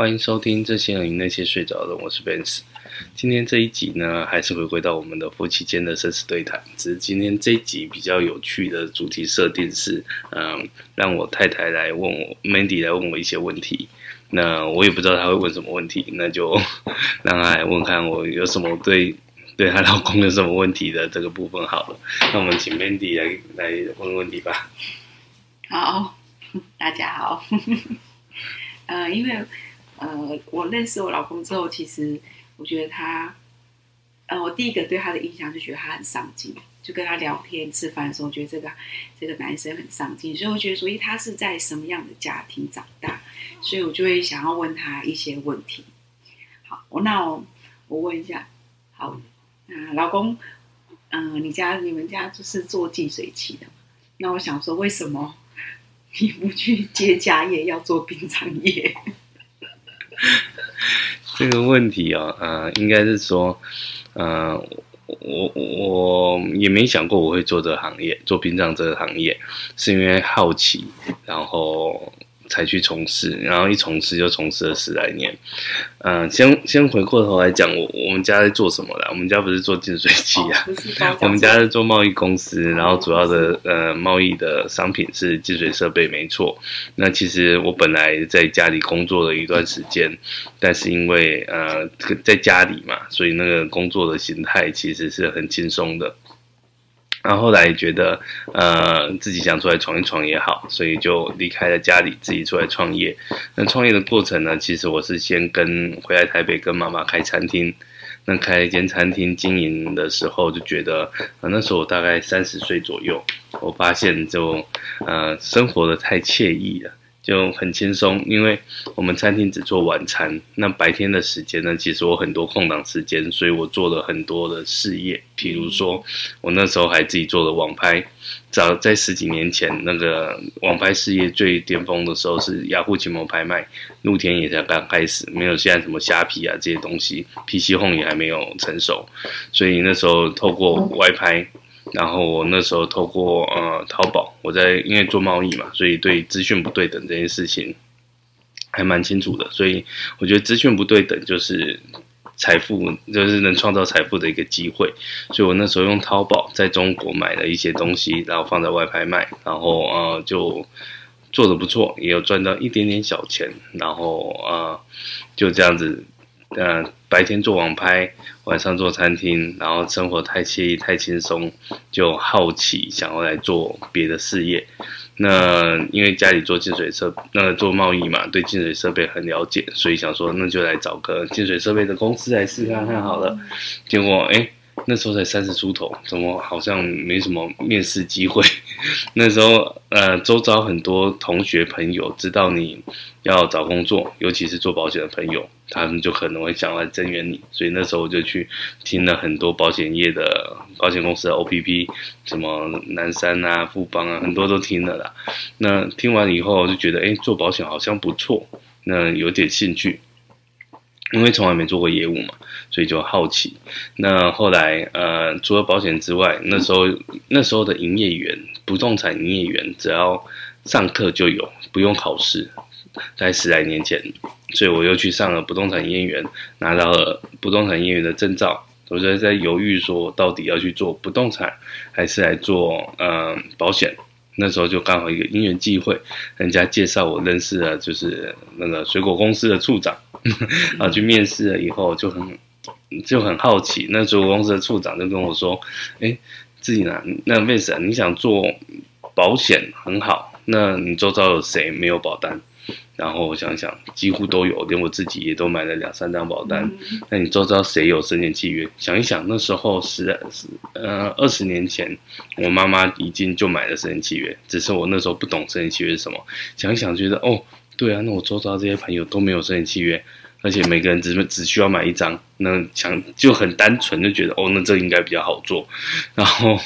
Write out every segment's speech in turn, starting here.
欢迎收听这些人那些睡着的，我是 Vance。今天这一集呢，还是回归到我们的夫妻间的生死对谈。只是今天这一集比较有趣的主题设定是，嗯，让我太太来问我，Mandy 来问我一些问题。那我也不知道她会问什么问题，那就 让她来问看我有什么对对她老公有什么问题的这个部分好了。那我们请 Mandy 来来问问题吧。好，大家好。呃，因为。呃，我认识我老公之后，其实我觉得他，呃，我第一个对他的印象就觉得他很上进，就跟他聊天吃饭的时候，觉得这个这个男生很上进，所以我觉得，所以他是在什么样的家庭长大，所以我就会想要问他一些问题。好，我那我问一下，好，那老公，嗯、你家你们家就是做净水器的，那我想说，为什么 你不去接家业，要做殡葬业？这个问题啊，呃，应该是说，呃，我我也没想过我会做这个行业，做殡葬这个行业，是因为好奇，然后。才去从事，然后一从事就从事了十来年。嗯、呃，先先回过头来讲，我我们家在做什么的？我们家不是做净水器啊，哦、我们家是做贸易公司，然后主要的呃贸易的商品是净水设备，没错。那其实我本来在家里工作了一段时间，但是因为呃在家里嘛，所以那个工作的形态其实是很轻松的。然后后来觉得，呃，自己想出来闯一闯也好，所以就离开了家里，自己出来创业。那创业的过程呢，其实我是先跟回来台北跟妈妈开餐厅。那开一间餐厅经营的时候，就觉得，呃，那时候我大概三十岁左右，我发现就，呃，生活的太惬意了。就很轻松，因为我们餐厅只做晚餐。那白天的时间呢，其实我很多空档时间，所以我做了很多的事业。比如说，我那时候还自己做了网拍。早在十几年前，那个网拍事业最巅峰的时候是雅虎奇摩拍卖，露天也才刚开始，没有现在什么虾皮啊这些东西，PC Home 也还没有成熟，所以那时候透过外拍。然后我那时候透过呃淘宝，我在因为做贸易嘛，所以对资讯不对等这件事情还蛮清楚的。所以我觉得资讯不对等就是财富，就是能创造财富的一个机会。所以我那时候用淘宝在中国买了一些东西，然后放在外拍卖，然后呃就做的不错，也有赚到一点点小钱。然后呃就这样子。呃，白天做网拍，晚上做餐厅，然后生活太惬意、太轻松，就好奇想要来做别的事业。那因为家里做净水设，那做贸易嘛，对净水设备很了解，所以想说那就来找个净水设备的公司来试看看好了。结果哎。那时候才三十出头，怎么好像没什么面试机会？那时候，呃，周遭很多同学朋友知道你要找工作，尤其是做保险的朋友，他们就可能会想来增援你。所以那时候我就去听了很多保险业的保险公司的 OPP，什么南山啊、富邦啊，很多都听了啦。那听完以后就觉得，哎，做保险好像不错，那有点兴趣。因为从来没做过业务嘛，所以就好奇。那后来，呃，除了保险之外，那时候那时候的营业员，不动产营业员，只要上课就有，不用考试。在十来年前，所以我又去上了不动产营业员，拿到了不动产营业员的证照。我就在犹豫说，到底要去做不动产，还是来做呃保险？那时候就刚好一个因缘际会，人家介绍我认识了，就是那个水果公司的处长。然后去面试了以后就很就很好奇，那水果公司的处长就跟我说：“哎，自己呢？那 Vance 你想做保险很好，那你周遭有谁没有保单？然后我想想，几乎都有，连我自己也都买了两三张保单。那你周遭谁有生前契约？想一想，那时候十十呃二十年前，我妈妈已经就买了生前契约，只是我那时候不懂生前契约是什么。想一想，觉得哦。”对啊，那我周遭这些朋友都没有生前契约，而且每个人只只需要买一张，那想就很单纯就觉得哦，那这应该比较好做，然后，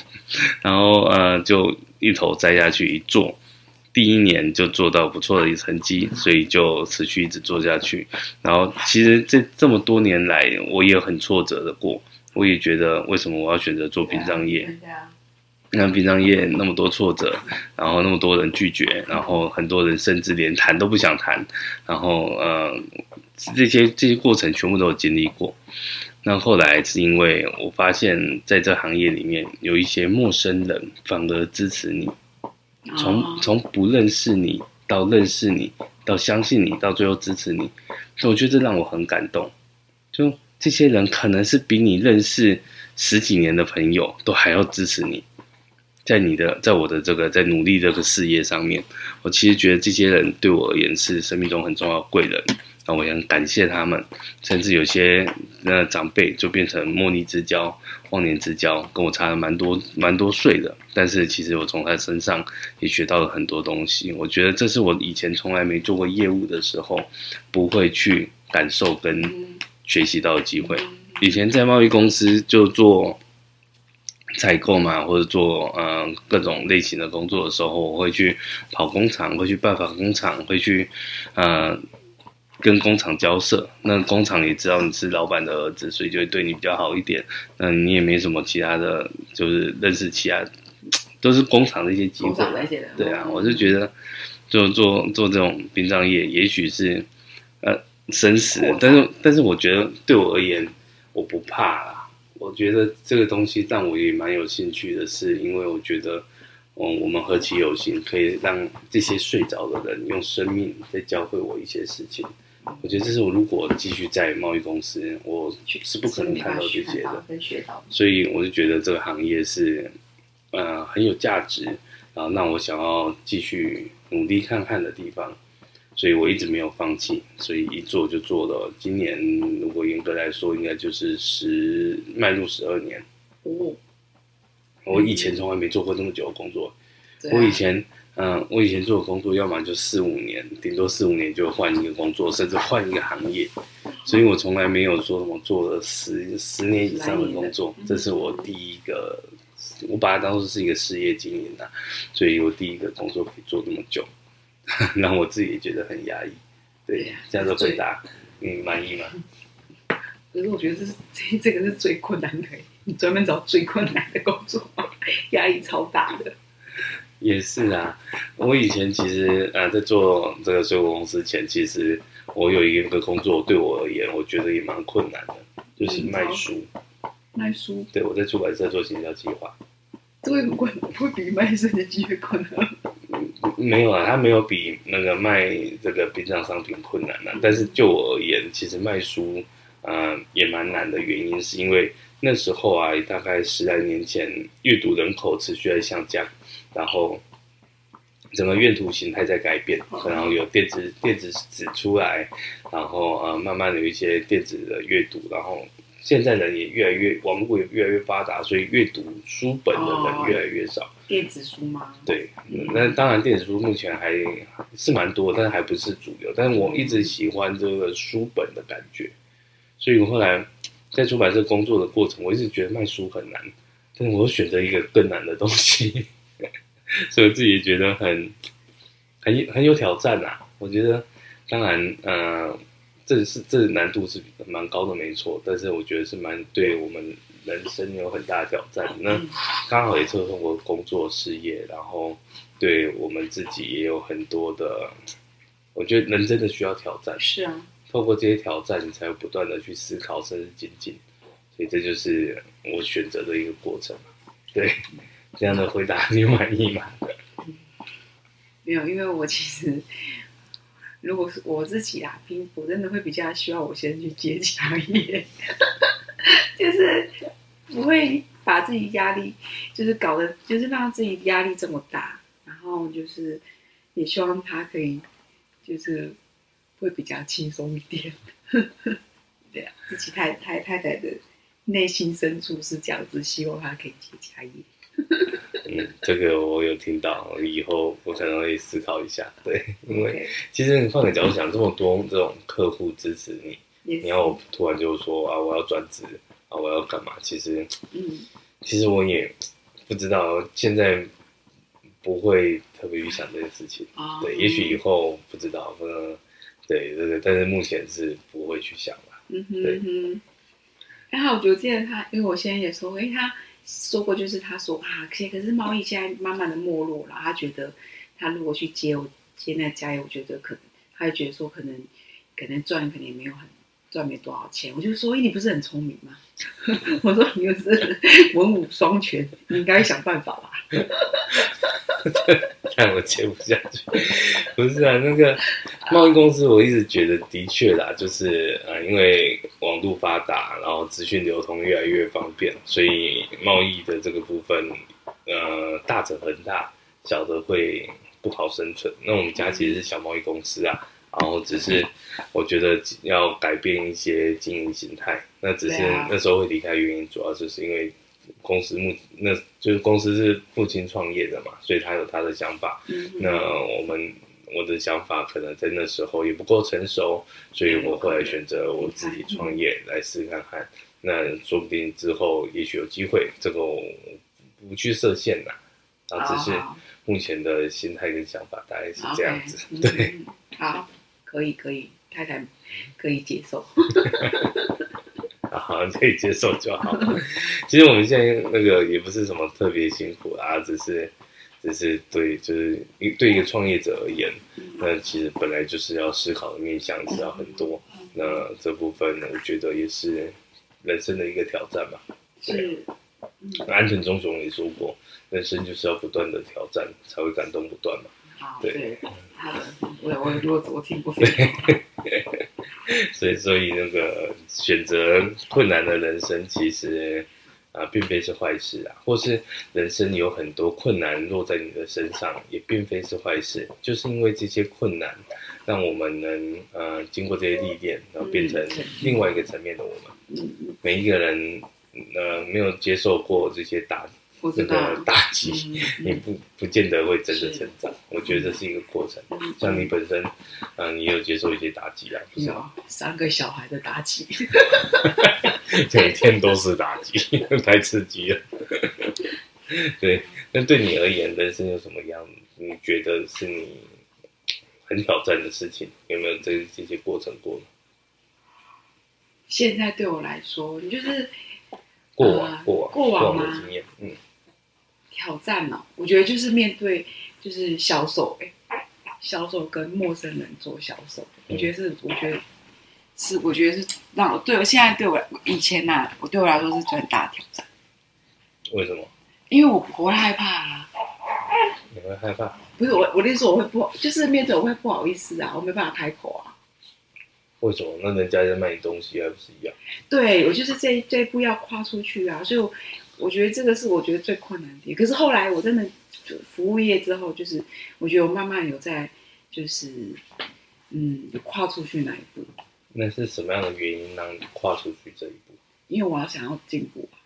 然后呃，就一头栽下去一做，第一年就做到不错的一成绩，所以就持续一直做下去。然后其实这这么多年来，我也很挫折的过，我也觉得为什么我要选择做殡葬业？那殡葬业那么多挫折，然后那么多人拒绝，然后很多人甚至连谈都不想谈，然后呃，这些这些过程全部都有经历过。那后来是因为我发现，在这行业里面有一些陌生人反而支持你，从从不认识你到认识你，到相信你，到最后支持你，所以我觉得这让我很感动。就这些人可能是比你认识十几年的朋友都还要支持你，在你的在我的这个在努力这个事业上面，我其实觉得这些人对我而言是生命中很重要的贵人。那我也很感谢他们，甚至有些那长辈就变成莫逆之交、忘年之交，跟我差了蛮多蛮多岁的。但是其实我从他身上也学到了很多东西。我觉得这是我以前从来没做过业务的时候不会去感受跟学习到的机会。以前在贸易公司就做采购嘛，或者做嗯、呃、各种类型的工作的时候，我会去跑工厂，会去拜访工厂，会去呃。跟工厂交涉，那工厂也知道你是老板的儿子，所以就会对你比较好一点。那你也没什么其他的，就是认识其他，都是工厂的一些机会。对啊，我就觉得，就做做这种殡葬业，也许是呃生死，但是但是我觉得对我而言，我不怕啦。我觉得这个东西让我也蛮有兴趣的是，因为我觉得，嗯，我们何其有幸，可以让这些睡着的人用生命在教会我一些事情。我觉得这是我如果继续在贸易公司，我是不可能看到这些的。所以我就觉得这个行业是，呃，很有价值，然后让我想要继续努力看看的地方。所以我一直没有放弃，所以一做就做了。今年如果严格来说，应该就是十迈入十二年。哦，我以前从来没做过这么久的工作。我以前。嗯，我以前做的工作，要么就四五年，顶多四五年就换一个工作，甚至换一个行业。所以我从来没有说什么做了十十年以上的工作，这是我第一个，我把它当做是一个事业经营的，所以我第一个工作可以做这么久，让我自己也觉得很压抑。对，这样的回答你满意吗？可是我觉得这是 这这个是最困难的，你专门找最困难的工作，压力超大的。也是啊，我以前其实啊，在做这个水果公司前，其实我有一个工作，对我而言，我觉得也蛮困难的，就是卖书。卖书？对，我在出版社做行销计划。这会很困难，会比卖身的机会困难？没有啊，它没有比那个卖这个殡葬商品困难啊。但是就我而言，其实卖书啊、呃、也蛮难的，原因是因为那时候啊，大概十来年前，阅读人口持续在下降。然后，整个阅读形态在改变，然后有电子电子纸出来，然后呃，慢慢的有一些电子的阅读，然后现在人也越来越网络也越来越发达，所以阅读书本的人越来越少。电子书吗？对，那当然电子书目前还是蛮多，但是还不是主流。但是我一直喜欢这个书本的感觉，所以我后来在出版社工作的过程，我一直觉得卖书很难，但是我选择一个更难的东西。所以我自己觉得很很很有挑战呐、啊。我觉得，当然，呃，这是这难度是蛮高的，没错。但是我觉得是蛮对我们人生有很大的挑战。那刚好也是通过工作事业，然后对我们自己也有很多的。我觉得人真的需要挑战。是啊，透过这些挑战，你才会不断的去思考，甚至精进。所以这就是我选择的一个过程。对。这样的回答你满意吗？没有，因为我其实如果是我自己啊，拼我真的会比较需要我先去接家业，就是不会把自己压力就是搞得就是让自己压力这么大，然后就是也希望他可以就是会比较轻松一点。对啊，自己太太太太的内心深处是这样子，希望他可以接家业。嗯，这个我有听到，以后我可能会思考一下。对，因为其实你换个角度想，这么多这种客户支持你，你要我突然就说啊，我要转职啊，我要干嘛？其实，嗯，其实我也不知道，现在不会特别去想这件事情。对，也许以后不知道，嗯，对对对，但是目前是不会去想了。嗯哼，对。然后我就记得他，因为我现在也说，哎，他。说过，就是他说啊，可可是贸易现在慢慢的没落了。他觉得他如果去接我接那家业，我觉得可能他会觉得说可能可能赚可能也没有很赚没多少钱。我就说，你不是很聪明吗？我说你又是 文武双全，你应该想办法吧。看我接不下去，不是啊，那个贸易公司，我一直觉得的确啦，就是呃，因为网络发达，然后资讯流通越来越方便，所以贸易的这个部分，呃，大者恒大，小的会不好生存。那我们家其实是小贸易公司啊，然后只是我觉得要改变一些经营形态，那只是那时候会离开原因，主要就是因为。公司目那就是公司是父亲创业的嘛，所以他有他的想法。嗯、那我们我的想法可能在那时候也不够成熟，所以我后来选择我自己创业来试试看看。那说不定之后也许有机会，这个我不去设限呐。啊，只是目前的心态跟想法大概是这样子。Okay, 对、嗯，好，可以可以，太太可以接受。好，可以接受就好。其实我们现在那个也不是什么特别辛苦啊，只是，只是对，就是一对一个创业者而言，那其实本来就是要思考的面向知道很多。那这部分呢，我觉得也是人生的一个挑战吧。是。安藤忠雄也说过，人生就是要不断的挑战，才会感动不断嘛。对。好的，我我我我听过。所以，所以那个选择困难的人生，其实啊、呃，并非是坏事啊，或是人生有很多困难落在你的身上，也并非是坏事。就是因为这些困难，让我们能呃经过这些历练，然后变成另外一个层面的我们。每一个人呃没有接受过这些打。这个 打击，你不不见得会真的成长。我觉得这是一个过程。像你本身，嗯，你有接受一些打击啊？有三个小孩的打击，每天都是打击，太刺激了。对，那对你而言，人生有什么样？你觉得是你很挑战的事情？有没有这这些过程过呢？现在对我来说，你就是过往，过往，过往的经验，嗯。挑战呢、喔？我觉得就是面对，就是销售，哎、欸，销售跟陌生人做销售，我觉得是，我觉得是，我觉得是让我对我现在对我以前呐、啊，我对我来说是最大的挑战。为什么？因为我不会害怕啊。你会害怕？不是我，我的意思我会不，就是面对我会不好意思啊，我没办法开口啊。为什么？那人家在卖你东西还不是一样？对，我就是这这一步要跨出去啊，所以我。我觉得这个是我觉得最困难的，可是后来我真的服务业之后，就是我觉得我慢慢有在，就是嗯，跨出去那一步。那是什么样的原因让你跨出去这一步？因为我要想要进步啊，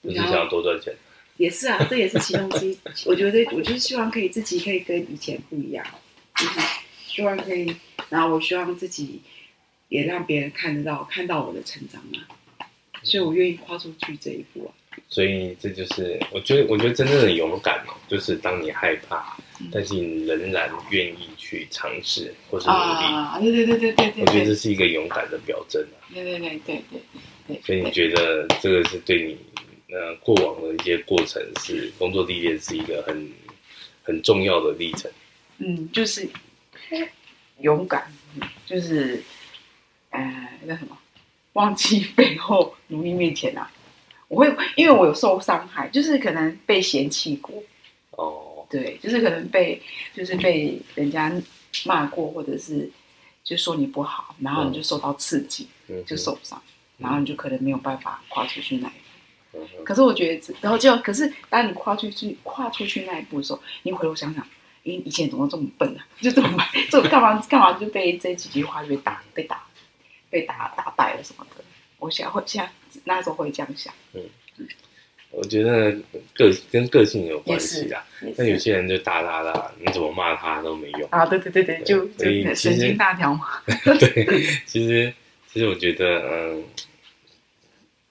不是想要多赚钱？也是啊，这也是其中之一。我觉得我就是希望可以自己可以跟以前不一样，就是希望可以，然后我希望自己也让别人看得到，看到我的成长啊。所以我愿意跨出去这一步啊！所以这就是我觉得，我觉得真正的勇敢哦，就是当你害怕，嗯、但是你仍然愿意去尝试或是努力。啊，对对对对对对！我觉得这是一个勇敢的表征啊！对对对对对对。所以你觉得这个是对你呃过往的一些过程，是工作历练，是一个很很重要的历程。嗯，就是勇敢，就是呃那什么。忘记背后，努力面前啊！我会，因为我有受伤害，就是可能被嫌弃过。哦，对，就是可能被，就是被人家骂过，或者是就说你不好，然后你就受到刺激，嗯、就受伤，然后你就可能没有办法跨出去那一步。嗯、可是我觉得，然后就，可是当你跨出去，跨出去那一步的时候，你回头想想，因为以前怎么这么笨啊？就这么笨，这干嘛干嘛就被这几句话就被打被打。被打打败了什么的，我想会现在那时候会这样想。嗯，我觉得个跟个性有关系啊。那有些人就打打打，你怎么骂他都没用啊。对对对对，就就神经大条嘛。对，其实其实我觉得，嗯，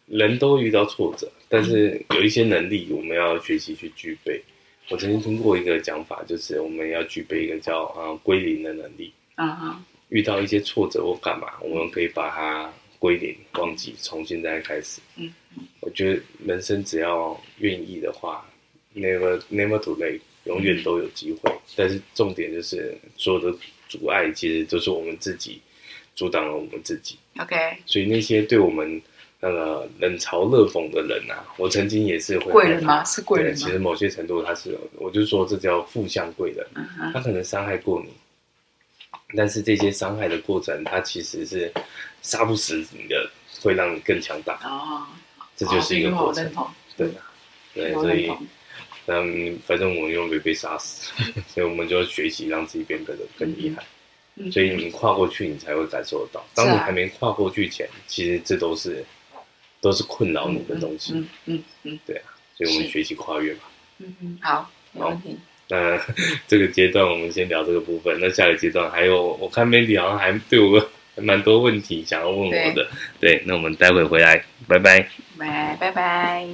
人都遇到挫折，但是有一些能力我们要学习去具备。我曾经听过一个讲法，就是我们要具备一个叫啊归零的能力。啊哈。遇到一些挫折或干嘛，我们可以把它归零、忘记，重新再开始。嗯，我觉得人生只要愿意的话，never never too late，永远都有机会。但是重点就是所有的阻碍其实都是我们自己阻挡了我们自己。OK，所以那些对我们那个冷嘲热讽的人啊，我曾经也是会贵人吗？是贵人吗？其实某些程度他是，我就说这叫负向贵人，嗯、他可能伤害过你，但是这些伤害的过程，它其实是杀不死你的，会让你更强大。哦，这就是一个过程。哦、对啊，对，所以。嗯，反正我们又没被杀死，所以我们就要学习让自己变得更厉害。嗯、所以你跨过去，你才会感受得到。当你还没跨过去前，其实这都是都是困扰你的东西。嗯嗯嗯，对啊，所以我们学习跨越吧。嗯嗯，好，没问题。那 这个阶段我们先聊这个部分。那下个阶段还有，我看 Mandy 好像还对我还蛮多问题想要问我的。对，对，那我们待会回来，拜拜。拜拜拜。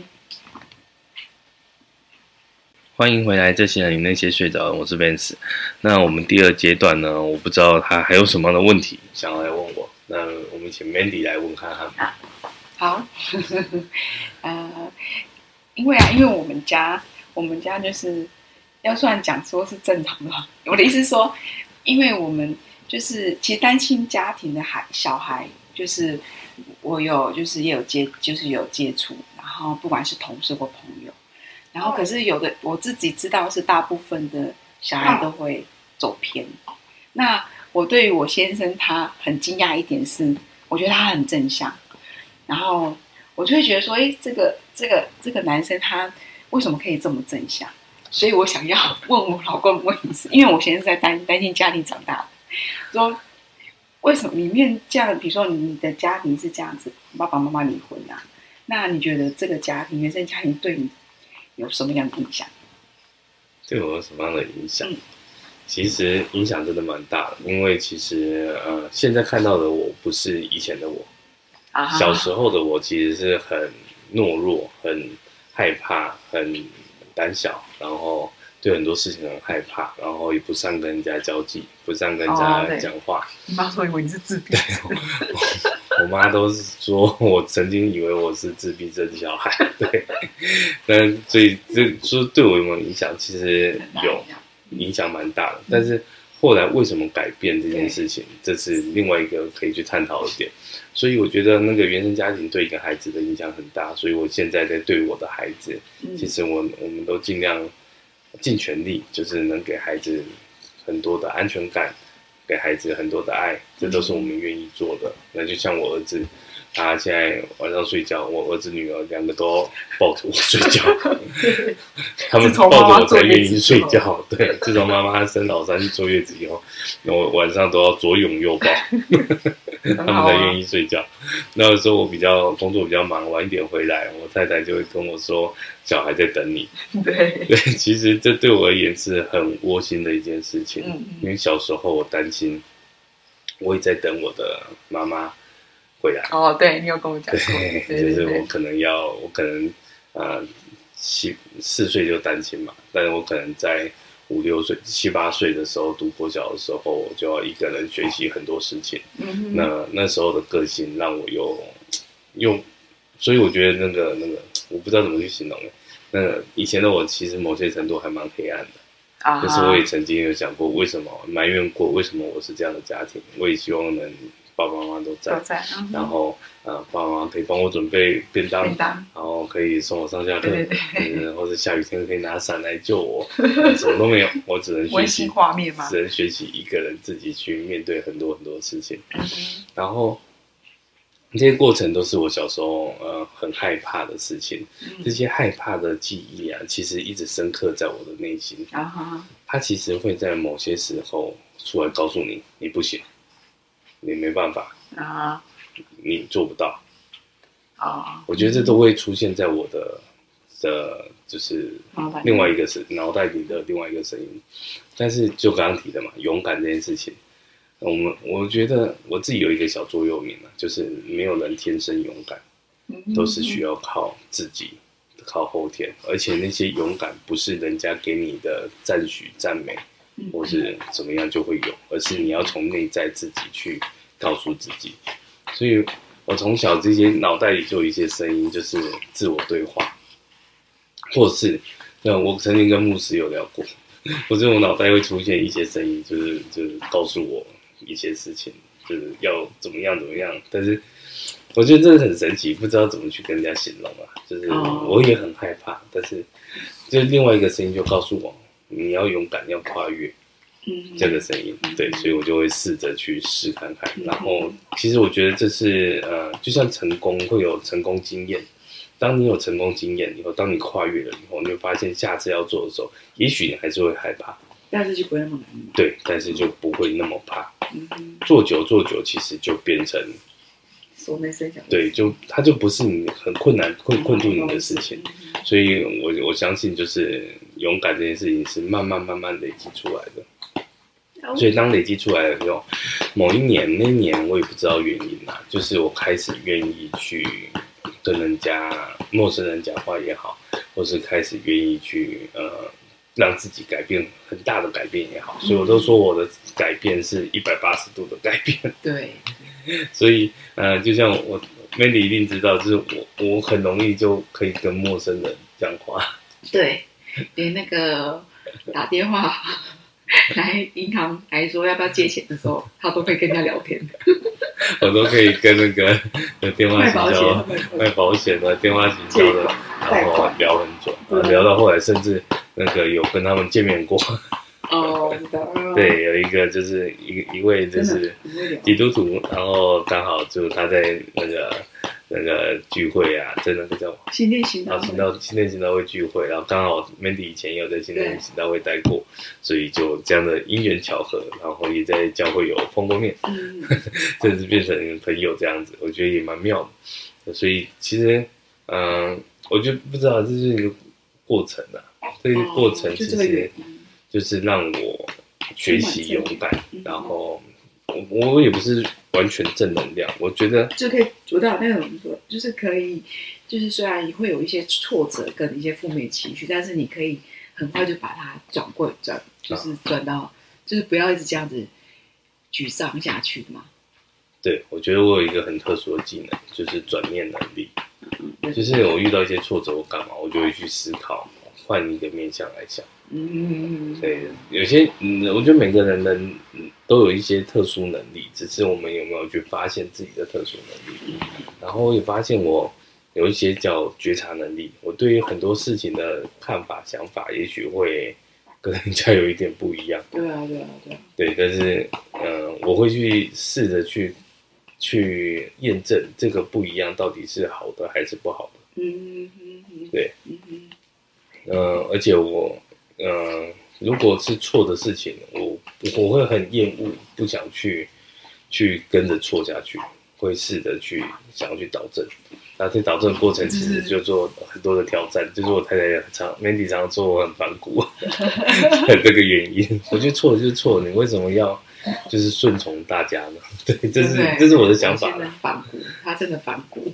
欢迎回来，这些人与那些睡着的，我是 Vance。那我们第二阶段呢？我不知道他还有什么样的问题想要来问我。那我们请 Mandy 来问看看。啊，好，呃，因为啊，因为我们家，我们家就是要算讲说是正常的。我的意思是说，因为我们就是其实单亲家庭的孩小孩，就是我有就是也有接，就是有接触，然后不管是同事或朋友。然后，可是有的我自己知道是大部分的小孩都会走偏。那我对于我先生他很惊讶一点是，我觉得他很正向。然后我就会觉得说，哎，这个这个这个男生他为什么可以这么正向？所以我想要问我老公问题是，因为我现在是在担担心家庭长大的，说为什么里面这样？比如说你的家庭是这样子，爸爸妈妈离婚啊，那你觉得这个家庭原生家庭对你？有什么样的影响？对我有什么样的影响？嗯、其实影响真的蛮大的，因为其实呃，现在看到的我不是以前的我，啊、小时候的我其实是很懦弱、很害怕、很胆小，然后对很多事情很害怕，然后也不善跟人家交际，不善跟人家讲话。哦、你妈说以为你是自闭。对我妈都是说，我曾经以为我是自闭症小孩，对，但所以这说对我有没有影响？其实有影响蛮大的。但是后来为什么改变这件事情，这是另外一个可以去探讨的点。所以我觉得那个原生家庭对一个孩子的影响很大。所以我现在在对我的孩子，其实我我们都尽量尽全力，就是能给孩子很多的安全感。给孩子很多的爱，这都是我们愿意做的。嗯、那就像我儿子，他现在晚上睡觉，我儿子女儿两个都抱着我睡觉，他们抱着我才愿意睡觉。对，自从妈妈生老三坐月子以后，我晚上都要左拥右抱，他们才愿意睡觉。那个时候我比较工作比较忙，晚一点回来，我太太就会跟我说。小孩在等你，对对，其实这对我而言是很窝心的一件事情。嗯，因为小时候我担心，我也在等我的妈妈回来。哦，对，你有跟我讲过，对，对就是我可能要，我可能呃七四岁就单亲嘛，但是我可能在五六岁、七八岁的时候读国小的时候，我就要一个人学习很多事情。嗯哼，那那时候的个性让我又又，所以我觉得那个那个。我不知道怎么去形容。那以前的我其实某些程度还蛮黑暗的，啊、可是我也曾经有想过，为什么埋怨过，为什么我是这样的家庭？我也希望能爸爸妈妈都在，都在嗯、然后呃，爸爸妈妈可以帮我准备便当，便当。然后可以送我上下课，对对对。嗯，或者下雨天可以拿伞来救我，什么都没有，我只能学习画面嘛，只能学习一个人自己去面对很多很多事情，嗯、然后。这些过程都是我小时候呃很害怕的事情，嗯、这些害怕的记忆啊，其实一直深刻在我的内心。啊哈，它其实会在某些时候出来告诉你，你不行，你没办法啊，你做不到啊。我觉得这都会出现在我的的，就是另外一个是脑袋里的另外一个声音。但是就刚刚提的嘛，勇敢这件事情。我们我觉得我自己有一个小座右铭啊，就是没有人天生勇敢，都是需要靠自己，靠后天。而且那些勇敢不是人家给你的赞许、赞美，或是怎么样就会有，而是你要从内在自己去告诉自己。所以我从小这些脑袋里就有一些声音，就是自我对话，或是那我曾经跟牧师有聊过，或者我脑袋会出现一些声音，就是就是告诉我。一些事情，就是要怎么样怎么样。但是我觉得这个很神奇，不知道怎么去跟人家形容啊。就是我也很害怕，但是就另外一个声音就告诉我，你要勇敢，要跨越。这个声音，对，所以我就会试着去试看看。然后，其实我觉得这是呃，就像成功会有成功经验。当你有成功经验以后，当你跨越了以后，你会发现下次要做的时候，也许你还是会害怕，但是就不会那么难。对，但是就不会那么怕。做久做久，其实就变成。对，就它就不是你很困难困困住你的事情。所以我我相信，就是勇敢这件事情是慢慢慢慢累积出来的。所以当累积出来的时候，某一年那一年我也不知道原因啦，就是我开始愿意去跟人家陌生人讲话也好，或是开始愿意去呃让自己改变很大的改变也好，所以我都说我的改变是一百八十度的改变。对，所以呃就像我 Mandy 一定知道，就是我我很容易就可以跟陌生人讲话。对，连那个打电话。来银行来说要不要借钱的时候，他都可以跟人家聊天。我都可以跟那个有电话行销卖保险的电话行销的，然后聊很久，聊到后来甚至那个有跟他们见面过。哦，对，有一个就是一一位就是基督徒，然后刚好就他在那个。那个聚会啊，在那个叫新店行道，行道新店行道会聚会，然后刚好 Mandy 以前也有在新店行道会待过，所以就这样的因缘巧合，然后也在教会有碰过面，嗯、甚至变成朋友这样子，我觉得也蛮妙的。所以其实，嗯、呃，我就不知道这是一个过程啊，这个过程其实就是让我学习勇敢，然后。我我也不是完全正能量，我觉得就可以做到那种说，就是可以，就是虽然会有一些挫折跟一些负面情绪，但是你可以很快就把它转过转，就是转到，啊、就是不要一直这样子沮丧下去嘛。对，我觉得我有一个很特殊的技能，就是转念能力。嗯，就是我遇到一些挫折，我干嘛，我就会去思考，换一个面向来想。嗯，对，有些嗯，我觉得每个人能都有一些特殊能力，只是我们有没有去发现自己的特殊能力。然后我也发现我有一些叫觉察能力，我对于很多事情的看法、想法，也许会跟人家有一点不一样。对啊，对啊，对啊。对，但是嗯、呃，我会去试着去去验证这个不一样到底是好的还是不好的。嗯嗯对。嗯嗯。呃，而且我。嗯，如果是错的事情，我我会很厌恶，不想去去跟着错下去，会试着去想要去导正。那这导正的过程其实就做很多的挑战，就是我太太常 Mandy 常说我很反骨，这个原因，我觉得错就是错，你为什么要就是顺从大家呢？对，这是这是我的想法。反骨，他真的反骨。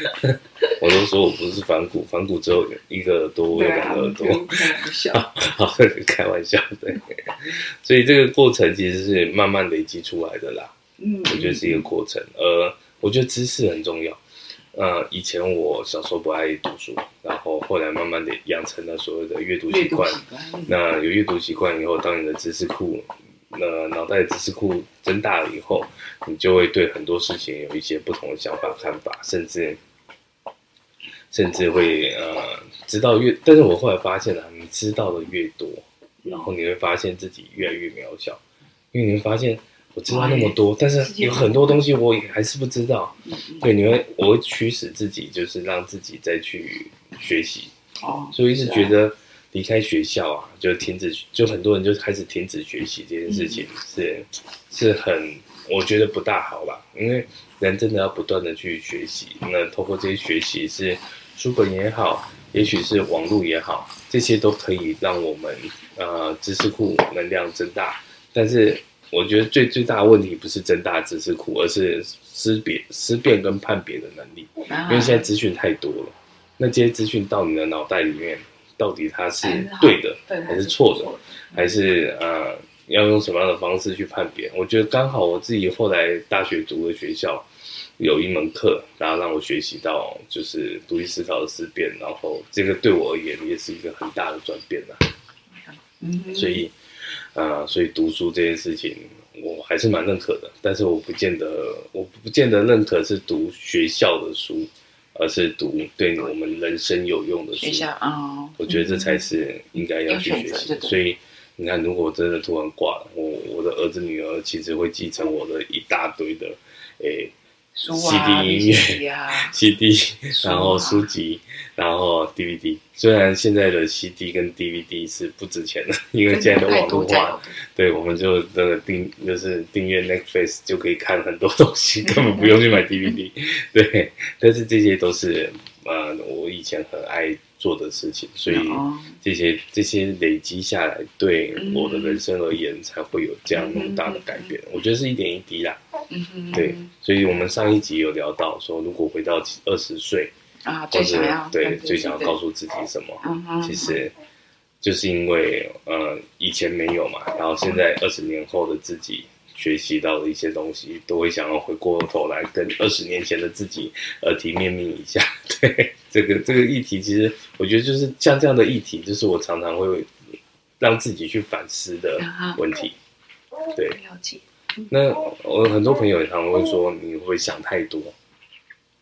我都说我不是反骨，反骨只有一个耳朵，有两个耳朵。开玩笑，好，开玩笑，对。所以这个过程其实是慢慢累积出来的啦。嗯，我觉得是一个过程。呃，我觉得知识很重要。呃，以前我小时候不爱读书，然后后来慢慢的养成了所谓的阅读习惯。那有阅读习惯以后，当你的知识库，那脑袋的知识库增大了以后，你就会对很多事情有一些不同的想法、看法，甚至。甚至会呃知道越，但是我后来发现了，你知道的越多，然后你会发现自己越来越渺小，因为你会发现我知道那么多，但是有很多东西我也还是不知道。对，你会我会驱使自己，就是让自己再去学习。哦，所以一直觉得离开学校啊，就停止，就很多人就开始停止学习这件事情是是很我觉得不大好吧，因为人真的要不断的去学习，那透过这些学习是。书本也好，也许是网络也好，这些都可以让我们呃知识库能量增大。但是我觉得最最大的问题不是增大知识库，而是识别、思辨跟判别的能力。因为现在资讯太多了，那这些资讯到你的脑袋里面，到底它是对的还是错的，还是呃要用什么样的方式去判别？我觉得刚好我自己后来大学读的学校。有一门课，然后让我学习到就是独立思考的思辨，然后这个对我而言也是一个很大的转变呐。嗯，所以，呃，所以读书这件事情，我还是蛮认可的，但是我不见得，我不见得认可是读学校的书，而是读对我们人生有用的书。学校啊，哦、我觉得这才是应该要去学习。嗯、所以你看，如果真的突然挂了，我我的儿子女儿其实会继承我的一大堆的，诶。CD 音乐，CD，然后书籍，然后 DVD。虽然现在的 CD 跟 DVD 是不值钱的，因为现在的网络化，对，我们就这个订就是订阅 Netflix 就可以看很多东西，根本不用去买 DVD。对，但是这些都是呃，我以前很爱。做的事情，所以这些这些累积下来，对我的人生而言，才会有这样那么大的改变。我觉得是一点一滴啦。对，所以我们上一集有聊到说，如果回到二十岁啊，最想要对最想要告诉自己什么？其实就是因为呃以前没有嘛，然后现在二十年后的自己学习到的一些东西，都会想要回过头来跟 二十年前的自己耳提面命一下。对。这个这个议题，其实我觉得就是像这样的议题，就是我常常会让自己去反思的问题。对，了解。那我很多朋友也常常会说，你会想太多。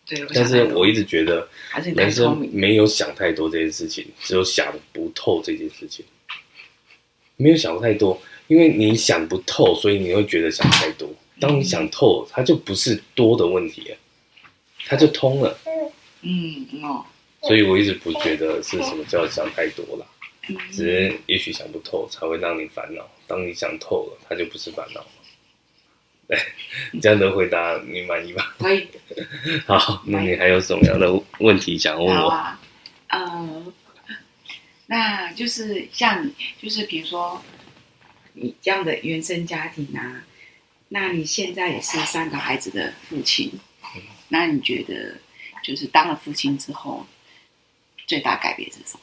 对，但是我一直觉得，人生没有想太多这件事情，只有想不透这件事情。没有想太多，因为你想不透，所以你会觉得想太多。当你想透，它就不是多的问题，它就通了。嗯哦，所以我一直不觉得是什么叫想太多了，嗯、只是也许想不透才会让你烦恼。当你想透了，它就不是烦恼了。对，这样的回答你满意吧？可以。好，那你还有什么样的问题想问我？啊，呃，那就是像你，就是比如说你这样的原生家庭啊，那你现在也是三个孩子的父亲，嗯、那你觉得？就是当了父亲之后，最大改变是什么？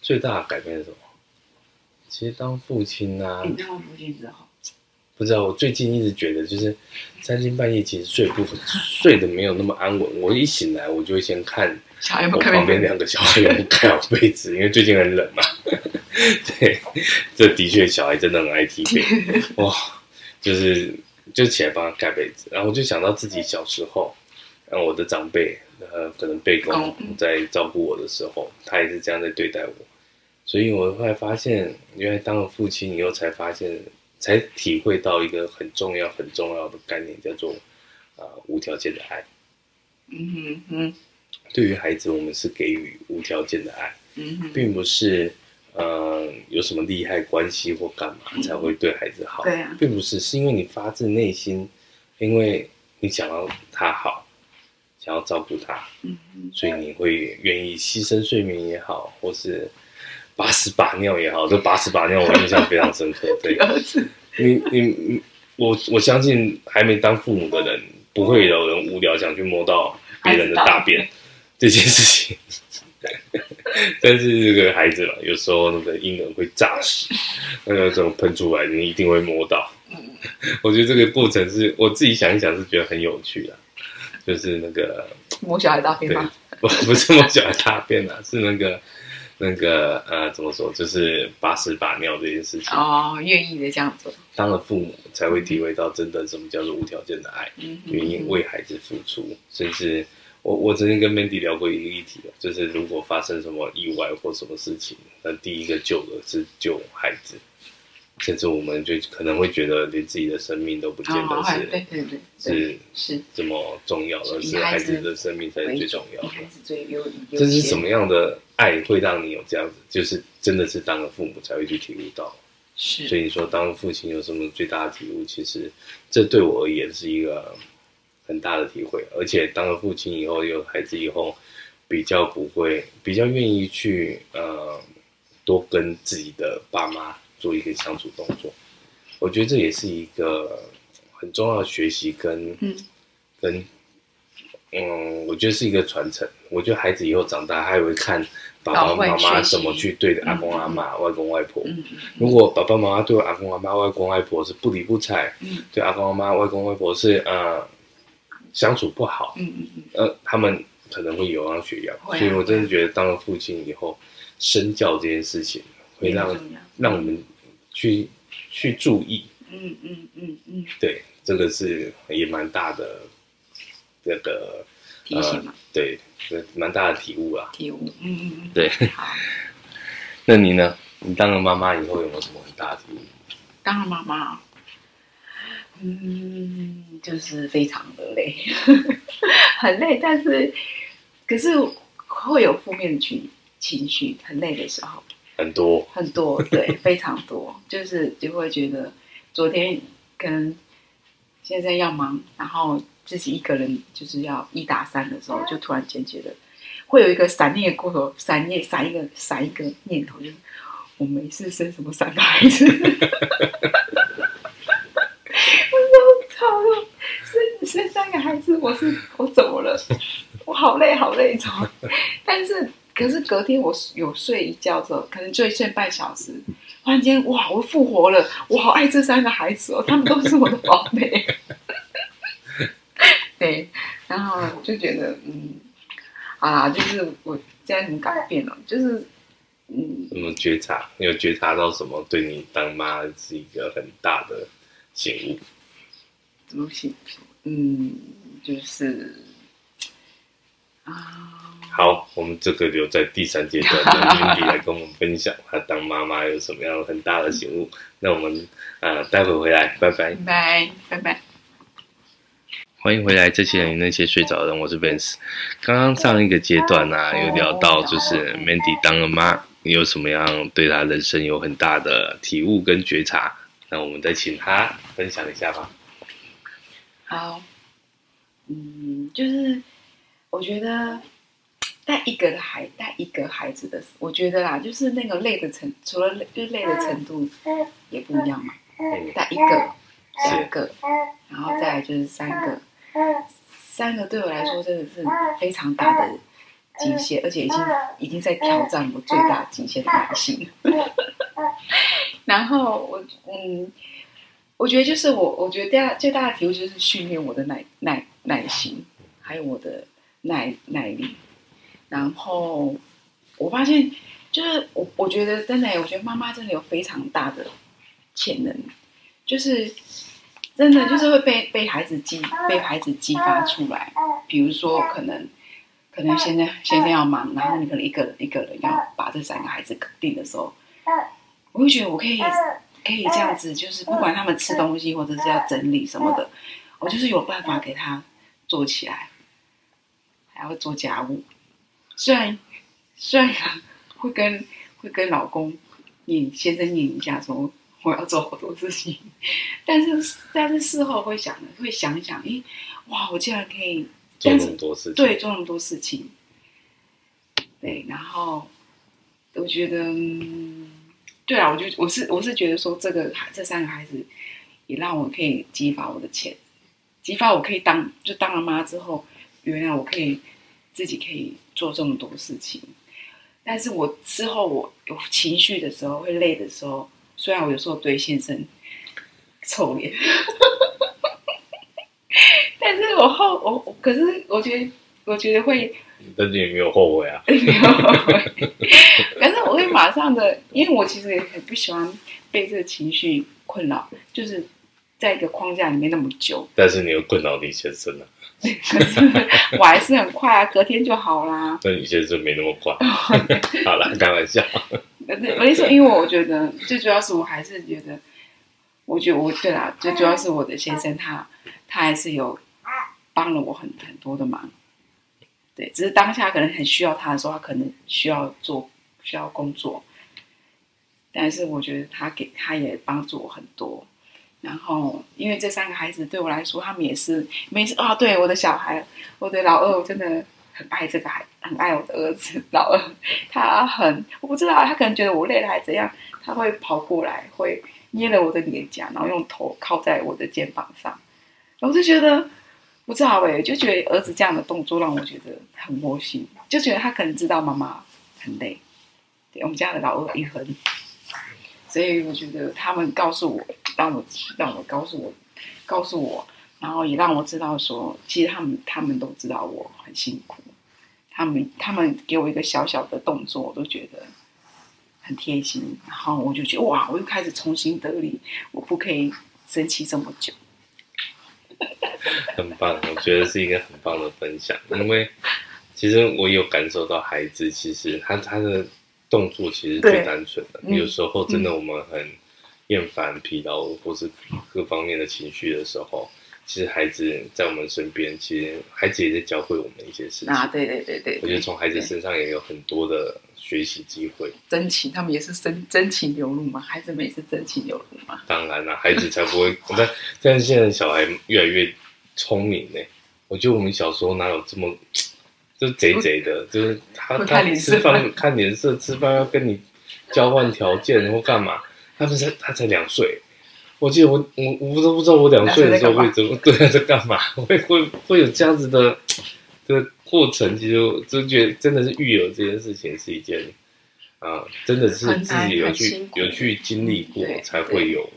最大的改变是什么？其实当父亲啊，你当了父亲之后，不知道。我最近一直觉得，就是三更半夜其实睡不 睡得没有那么安稳。我一醒来，我就会先看我旁边两个小孩有没有盖好被子，因为最近很冷嘛。对，这的确小孩真的很爱踢被，哇，就是就起来帮他盖被子，然后我就想到自己小时候。然后我的长辈，呃，可能被公在照顾我的时候，他也是这样在对待我，所以我后来发现，原来当了父亲以后，才发现，才体会到一个很重要、很重要的概念，叫做啊、呃，无条件的爱。嗯哼嗯。对于孩子，我们是给予无条件的爱，嗯哼，并不是呃有什么利害关系或干嘛才会对孩子好，对啊，并不是，是因为你发自内心，因为你想要他好。想要照顾他，嗯嗯，所以你会愿意牺牲睡眠也好，或是把屎把尿也好，这把屎把尿我印象非常深刻。对，你你你，我我相信还没当父母的人，不会有人无聊想去摸到别人的大便这件事情。但是这个孩子嘛，有时候那个婴儿会炸屎，那个怎么喷出来，你一定会摸到。我觉得这个过程是我自己想一想是觉得很有趣的。就是那个摸小孩大便吗？不，不是摸小孩大便啊，是那个那个呃，怎么说？就是把屎把尿这件事情哦，愿意的这样做。当了父母才会体会到真的什么叫做无条件的爱，嗯、哼愿意为孩子付出。甚至我我曾经跟 Mandy 聊过一个议题，就是如果发生什么意外或什么事情，那第一个救的是救孩子。甚至我们就可能会觉得，连自己的生命都不见得是，对对对，是是这么重要，而是孩子的生命才是最重要的。孩子最优，这是什么样的爱会让你有这样子？就是真的是当了父母才会去体悟到。是，所以你说当父亲有什么最大的体悟？其实这对我而言是一个很大的体会。而且当了父亲以后，有孩子以后，比较不会，比较愿意去呃，多跟自己的爸妈。做一个相处动作，我觉得这也是一个很重要的学习跟，嗯，跟，嗯，我觉得是一个传承。我觉得孩子以后长大，他也会看爸爸妈妈怎么去对待阿公阿妈、外公外婆。如果爸爸妈妈对阿公阿妈、外公外婆是不理不睬，对阿公阿妈、外公外婆是呃相处不好，嗯嗯嗯，呃，他们可能会有样学样。所以我真的觉得，当了父亲以后，身教这件事情会让让我们。去去注意，嗯嗯嗯嗯，对，这个是也蛮大的这个提醒嘛，呃、对，蛮大的体悟啊，体悟，嗯嗯嗯，对。好，那你呢？你当了妈妈以后有没有什么很大的体悟？当了妈妈，嗯，就是非常的累，很累，但是可是会有负面的情情绪，很累的时候。很多很多，对，非常多，就是就会觉得昨天可能现在要忙，然后自己一个人就是要一打三的时候，就突然间觉得会有一个闪念过头，闪念闪一个闪一个念头，就是我没事生什么三个孩子，操，生生三个孩子，我是我怎么了？我好累好累，怎么？但是。可是隔天我有睡一觉之后，可能就睡半小时，忽然间哇，我复活了！我好爱这三个孩子哦，他们都是我的宝贝。对，然后就觉得嗯，啊，就是我现在很改变了，就是嗯，怎么觉察？你有觉察到什么？对你当妈是一个很大的醒悟？什么醒？嗯，就是啊。好，我们这个留在第三阶段，让 Mandy 来跟我们分享她当妈妈有什么样很大的醒悟。那我们呃，待会回来，拜拜，拜拜拜。欢迎回来，这些人那些睡着的人，我是 Vance。刚刚上一个阶段呢、啊，有聊到就是 Mandy 当了妈，你有什么样对她人生有很大的体悟跟觉察？那我们再请她分享一下吧。好，嗯，就是我觉得。带一个的孩，带一个孩子的，我觉得啦，就是那个累的程，除了累，就累的程度也不一样嘛。带一个、两个，然后再来就是三个，三个对我来说真的是非常大的极限，而且已经已经在挑战我最大极限的耐心。然后我嗯，我觉得就是我，我觉得最大最大的体会就是训练我的耐耐耐心，还有我的耐耐力。然后我发现，就是我我觉得真的，我觉得妈妈真的有非常大的潜能，就是真的就是会被被孩子激被孩子激发出来。比如说，可能可能现在现在要忙，然后你可能一个人一个人要把这三个孩子搞定的时候，我会觉得我可以可以这样子，就是不管他们吃东西或者是要整理什么的，我就是有办法给他做起来，还会做家务。虽然虽然会跟会跟老公你先生念一下说我要做好多事情，但是但是事后会想会想一想，诶，哇，我竟然可以做那么多事情，对，做那么多事情，对，然后我觉得，对啊，我就我是我是觉得说这个这三个孩子也让我可以激发我的潜，激发我可以当就当了妈之后，原来我可以自己可以。做这么多事情，但是我之后我有情绪的时候，会累的时候，虽然我有时候对先生臭脸，但是我后我可是我觉得我觉得会，但是也没有后悔啊，没有后悔，可是我会马上的，因为我其实也很不喜欢被这个情绪困扰，就是在一个框架里面那么久，但是你又困扰你先生了。可是我还是很快啊，隔天就好啦。那你先生没那么快。好了，开玩笑。我跟你说，因为我觉得最主要是我还是觉得，我觉得我对啦，最主要是我的先生他他还是有帮了我很很多的忙。对，只是当下可能很需要他的时候，他可能需要做需要工作，但是我觉得他给他也帮助我很多。然后，因为这三个孩子对我来说，他们也是每次啊。对我的小孩，我的老二，我真的很爱这个孩，很爱我的儿子老二。他很，我不知道，他可能觉得我累了还怎样，他会跑过来，会捏了我的脸颊，然后用头靠在我的肩膀上。我就觉得，不知道哎，就觉得儿子这样的动作让我觉得很窝心，就觉得他可能知道妈妈很累。对，我们家的老二一横。所以我觉得他们告诉我，让我让我告诉我，告诉我，然后也让我知道说，其实他们他们都知道我很辛苦，他们他们给我一个小小的动作，我都觉得很贴心，然后我就觉得哇，我又开始重新得力，我不可以生气这么久？很棒，我觉得是一个很棒的分享，因为其实我有感受到孩子，其实他他的动作其实最单纯的，有时候真的我们很厌烦、疲劳或是各方面的情绪的时候。其实孩子在我们身边，其实孩子也在教会我们一些事情啊！对对对对，我觉得从孩子身上也有很多的学习机会。真情，他们也是真真情流露嘛？孩子们也是真情流露嘛？当然了，孩子才不会。但但是现在小孩越来越聪明呢。我觉得我们小时候哪有这么就贼贼的？就是他他吃饭看脸色，吃饭要跟你交换条件或干嘛？他们才他才两岁。我记得我我我都不知道我两岁的时候会怎么 对啊，在干嘛？会会会有这样子的的过程。其实我就觉得真的是育儿这件事情是一件啊，真的是自己有去有去经历过才会有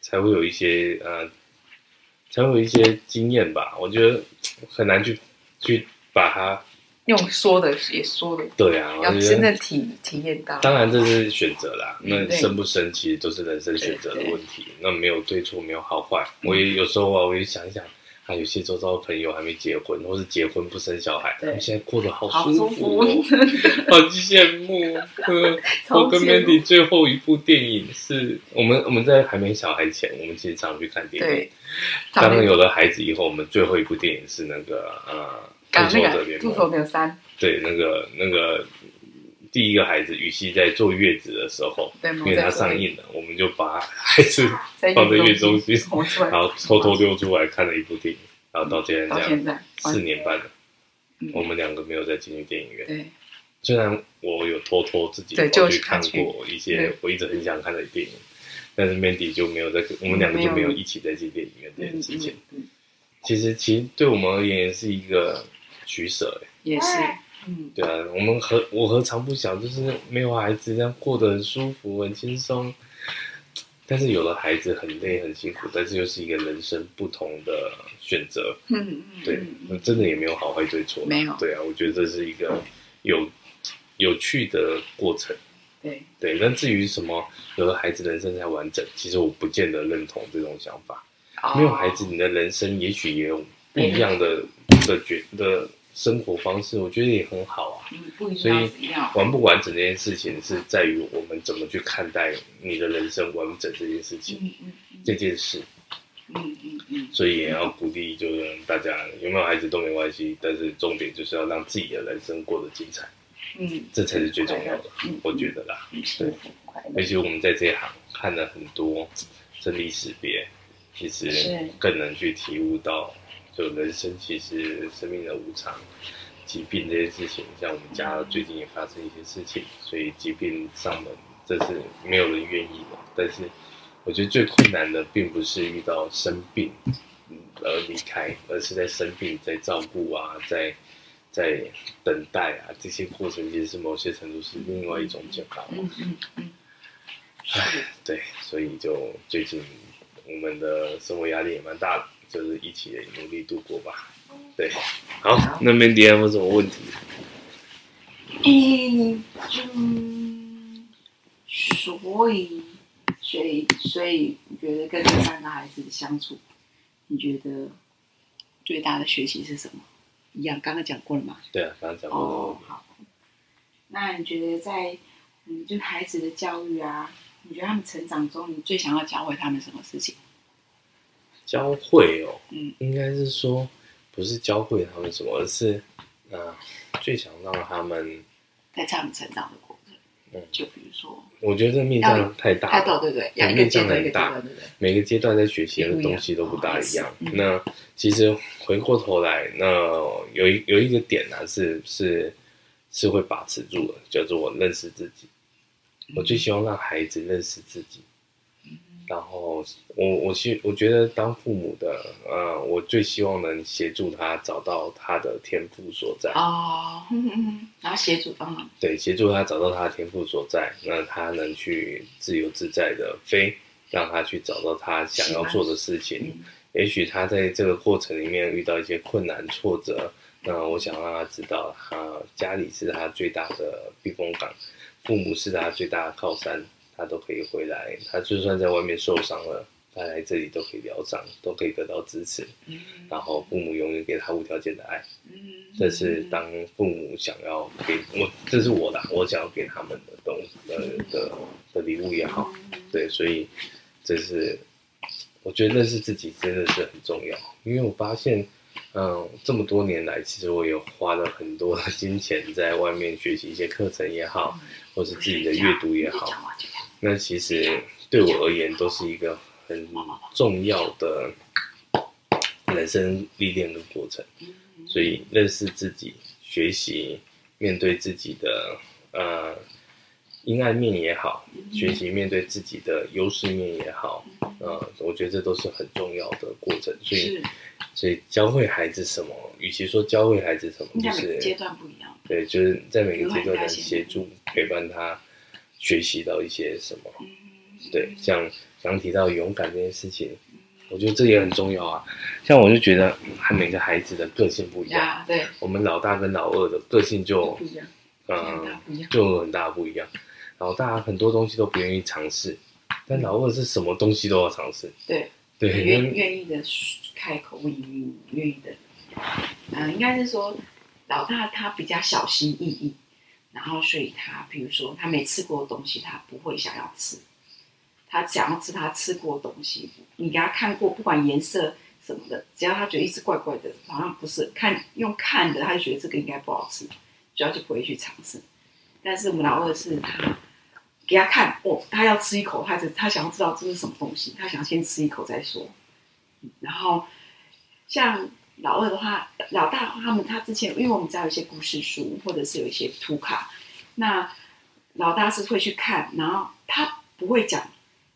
才会有一些呃才会有一些经验吧。我觉得很难去去把它。用说的也说的，对啊，要真的体体验到。当然这是选择啦，那生不生其实都是人生选择的问题，那没有对错，没有好坏。我也有时候啊，我也想一想，啊，有些周遭的朋友还没结婚，或是结婚不生小孩，他们现在过得好舒服，好羡慕。我跟 Mandy 最后一部电影是我们我们在还没小孩前，我们其实常去看电影。当有了孩子以后，我们最后一部电影是那个呃。复仇者联盟，复仇者三，对，那个那个第一个孩子雨熙在坐月子的时候，因为他上映了，我们就把孩子 放在月中心，然后偷偷溜出来看了一部电影，然后到现在这样四年半了，我们两个没有再进去电影院。对，虽然我有偷偷自己跑去看过一些我一直很想看的电影，但是 Mandy 就没有在，我们两个就没有一起再进电影院这件事情。其实，其实对我们而言是一个。取舍也是，嗯，对啊，我们何我何尝不想，就是没有孩子这样过得很舒服、很轻松。但是有了孩子很累、很辛苦，但是又是一个人生不同的选择。嗯嗯，对，那真的也没有好坏对错。没有，对啊，我觉得这是一个有有趣的过程。对对，那至于什么有了孩子人生才完整，其实我不见得认同这种想法。没有孩子，你的人生也许也有不一样的的觉的。生活方式我觉得也很好啊，所以完不完整这件事情是在于我们怎么去看待你的人生完整这件事情，这件事，嗯嗯嗯，所以也要鼓励，就是大家有没有孩子都没关系，但是重点就是要让自己的人生过得精彩，嗯，这才是最重要的，我觉得啦，对，而且我们在这一行看了很多生离死别，其实更能去体悟到。就人生其实生命的无常，疾病这些事情，像我们家最近也发生一些事情，所以疾病上门，这是没有人愿意的。但是我觉得最困难的，并不是遇到生病而离开，而是在生病、在照顾啊，在在等待啊，这些过程其实是某些程度是另外一种煎熬。嗯嗯嗯。唉，对，所以就最近我们的生活压力也蛮大的。就是一起努力度过吧，对，好，那 Mandy 有什么问题？嗯，所以，所以，所以，你觉得跟这三个孩子的相处，你觉得最大的学习是什么？一样，刚刚讲过了嘛？对啊，刚刚讲过了。哦，好。那你觉得在嗯，就孩子的教育啊，你觉得他们成长中，你最想要教会他们什么事情？教会哦，嗯，应该是说不是教会他们什么，而是啊、呃，最想让他们在他们成长的过程，嗯，就比如说，我觉得这个面向太大了，太大，对对，面向很大，每个阶段在学习的东西都不大一样。嗯、那其实回过头来，那有一有一个点呢、啊，是是是会把持住的，叫做我认识自己。我最希望让孩子认识自己。然后我我希我觉得当父母的，呃，我最希望能协助他找到他的天赋所在。哦，嗯嗯，然后协助他。对，协助他找到他的天赋所在，那他能去自由自在的飞，让他去找到他想要做的事情。嗯、也许他在这个过程里面遇到一些困难挫折，那我想让他知道，他家里是他最大的避风港，父母是他最大的靠山。他都可以回来，他就算在外面受伤了，他来这里都可以疗伤，都可以得到支持。嗯，然后父母永远给他无条件的爱。嗯，这是当父母想要给我，这是我的，我想要给他们的东西，呃的的礼物也好，对，所以这是我觉得认识自己真的是很重要，因为我发现。嗯，这么多年来，其实我有花了很多的金钱在外面学习一些课程也好，或是自己的阅读也好。那其实对我而言，都是一个很重要的人生历练的过程。所以，认识自己，学习面对自己的呃阴暗面也好，学习面对自己的优势面也好，呃，我觉得这都是很重要的过程。所以。所以教会孩子什么？与其说教会孩子什么，就是阶段不一样。对，就是在每个阶段的协助陪伴他学习到一些什么。对，像刚提到勇敢这件事情，我觉得这也很重要啊。像我就觉得，每个孩子的个性不一样。对，我们老大跟老二的个性就不一样，嗯，就很大不一样。老大很多东西都不愿意尝试，但老二是什么东西都要尝试。对。对，愿愿意的开口问你，愿意的，嗯、呃，应该是说老大他比较小心翼翼，然后所以他比如说他没吃过的东西，他不会想要吃，他想要吃他吃过的东西，你给他看过，不管颜色什么的，只要他觉得一直怪怪的，好像不是看用看的，他就觉得这个应该不好吃，主要就不会去尝试。但是我们老二是他。给他看哦，他要吃一口，他只他想要知道这是什么东西，他想先吃一口再说。然后像老二的话，老大，他们他之前，因为我们家有一些故事书，或者是有一些图卡，那老大是会去看，然后他不会讲，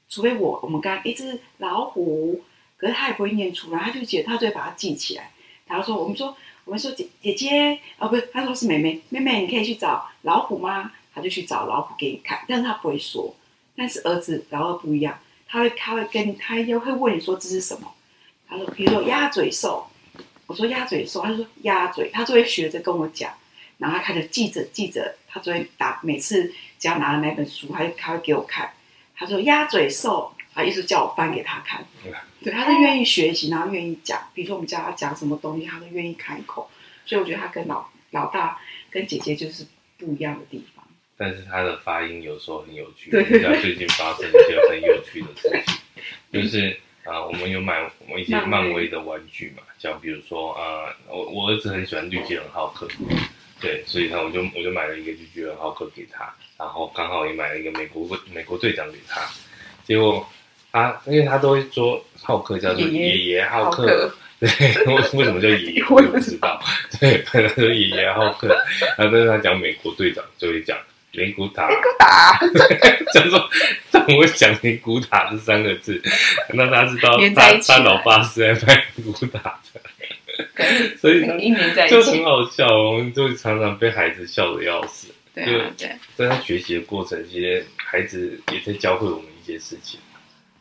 除非我我们刚一只老虎，可是他也不会念出来，他就觉得，他就会把它记起来。然后说我们说我们说姐姐姐哦，不是，他说是妹妹，妹妹你可以去找老虎吗？他就去找老虎给你看，但是他不会说。但是儿子老二不一样，他会他会跟他又会问你说这是什么？他说，比如说鸭嘴兽，我说鸭嘴兽，他就说鸭嘴，他就会学着跟我讲，然后他开始记着记着，他就会打，每次只要拿了哪本书，他他会给我看，他说鸭嘴兽，他一直叫我翻给他看，对，他是愿意学习，然后愿意讲，比如说我们叫他讲什么东西，他都愿意开口，所以我觉得他跟老老大跟姐姐就是不一样的地方。但是他的发音有时候很有趣，人家最近发生一些很有趣的事情，就是啊、呃，我们有买我们一些漫威的玩具嘛，像比如说啊、呃，我我儿子很喜欢绿巨人浩克，对，所以他我就我就买了一个绿巨人浩克给他，然后刚好也买了一个美国美国队长给他，结果他因为他都会说浩克叫做爷爷浩克，对，为为什么叫爷爷我也不知道，对，他说爷爷浩克，然后但是他讲美国队长就会讲。灵骨塔，灵骨塔，叫做怎么会讲灵骨塔这三个字？那他知道他他老爸是在卖灵骨塔的，所以就很好笑，我们就常常被孩子笑得要死。对对，在他学习的过程，其实孩子也在教会我们一些事情。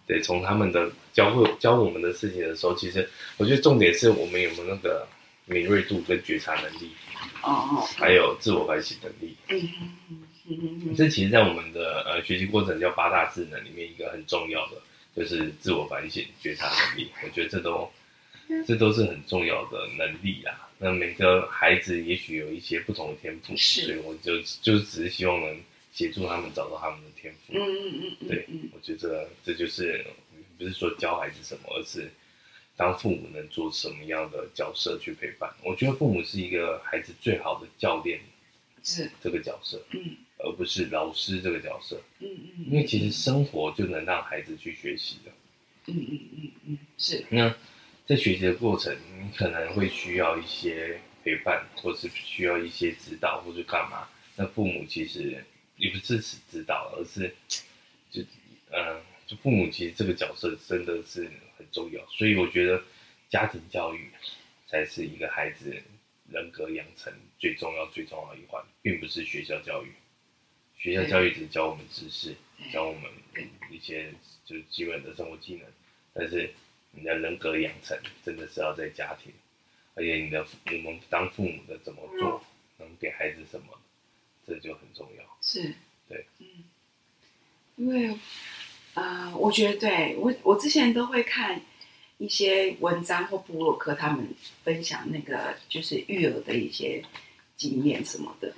对，从他们的教会教我们的事情的时候，其实我觉得重点是我们有没有那个敏锐度跟觉察能力，哦，还有自我反省能力。嗯。这其实，在我们的呃学习过程叫八大智能里面一个很重要的，就是自我反省、觉察能力。我觉得这都，这都是很重要的能力啊。那每个孩子也许有一些不同的天赋，所以我就就只是希望能协助他们找到他们的天赋。嗯嗯嗯，对，我觉得这就是不是说教孩子什么，而是当父母能做什么样的角色去陪伴。我觉得父母是一个孩子最好的教练，是这个角色。嗯。而不是老师这个角色，嗯嗯，因为其实生活就能让孩子去学习的，嗯嗯嗯嗯，是。那在学习的过程，你可能会需要一些陪伴，或是需要一些指导，或是干嘛？那父母其实也不是只指导，而是就嗯，就父母其实这个角色真的是很重要。所以我觉得家庭教育才是一个孩子人格养成最重要、最重要的一环，并不是学校教育。学校教育只教我们知识，教我们一些就是基本的生活技能，但是你的人格养成真的是要在家庭，而且你的我们当父母的怎么做，能给孩子什么，这就很重要。是，对，嗯，因为呃，我觉得对我，我之前都会看一些文章或部落客，他们分享那个就是育儿的一些经验什么的，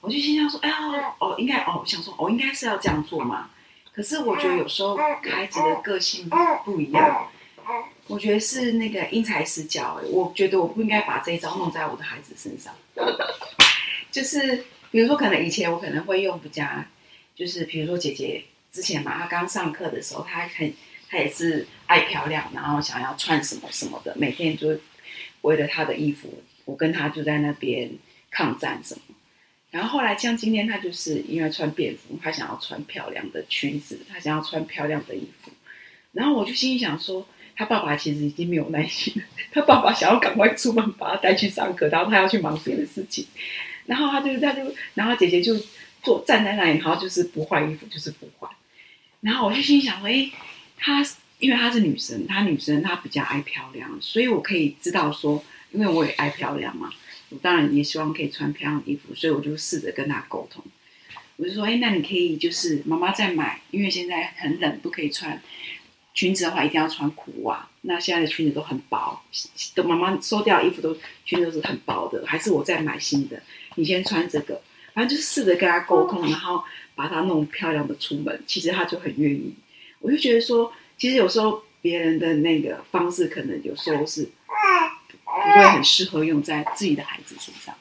我就心想说，哎呀，哦，应该哦，我想说，我、哦、应该是要这样做嘛。可是我觉得有时候孩子的个性不一样，我觉得是那个因材施教。我觉得我不应该把这一招弄在我的孩子身上。就是比如说，可能以前我可能会用比较，就是比如说姐姐之前嘛，她刚上课的时候，她很她也是爱漂亮，然后想要穿什么什么的，每天就为了她的衣服，我跟她就在那边抗战什么。然后后来像今天，她就是因为穿便服，她想要穿漂亮的裙子，她想要穿漂亮的衣服。然后我就心里想说，她爸爸其实已经没有耐心了，她爸爸想要赶快出门把她带去上课，然后她要去忙别的事情。然后他就他就，然后姐姐就坐站在那里，然后就是不换衣服，就是不换。然后我就心想说，哎，她因为她是女生，她女生她比较爱漂亮，所以我可以知道说，因为我也爱漂亮嘛，当然也希望可以穿漂亮衣服，所以我就试着跟他沟通。我就说，哎，那你可以就是妈妈再买，因为现在很冷，不可以穿裙子的话，一定要穿裤袜。那现在的裙子都很薄，等妈妈收掉衣服都裙子都是很薄的，还是我再买新的？你先穿这个，反正就试着跟他沟通，然后把他弄漂亮的出门。其实他就很愿意。我就觉得说，其实有时候别人的那个方式，可能有时候是不会很适合用在自己的孩子身上。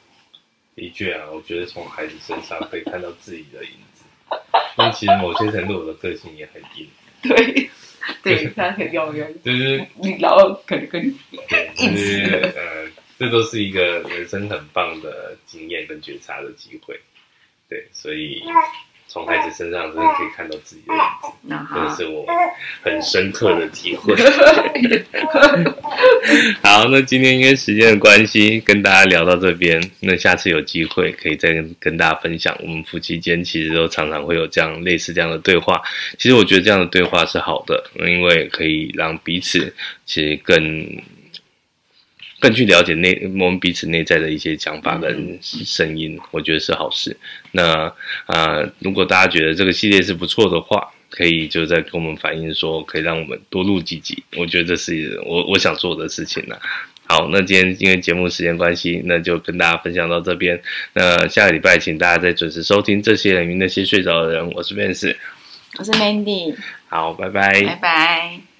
的确啊，我觉得从孩子身上可以看到自己的影子。但其实某些程度，我的个性也很硬。对，对，他很有用。就是你然后可能跟你硬死了。呃这都是一个人生很棒的经验跟觉察的机会，对，所以从孩子身上真的可以看到自己的样子，这是我很深刻的体会。好，那今天因为时间的关系，跟大家聊到这边，那下次有机会可以再跟大家分享，我们夫妻间其实都常常会有这样类似这样的对话。其实我觉得这样的对话是好的，因为可以让彼此其实更。更去了解内我们彼此内在的一些想法跟声音，我觉得是好事。那啊、呃，如果大家觉得这个系列是不错的话，可以就在跟我们反映说，可以让我们多录几集。我觉得这是我我想做的事情呢。好，那今天因为节目时间关系，那就跟大家分享到这边。那下个礼拜请大家再准时收听这些人与那些睡着的人。我是 Vance，我是 Mandy。好，拜拜，拜拜。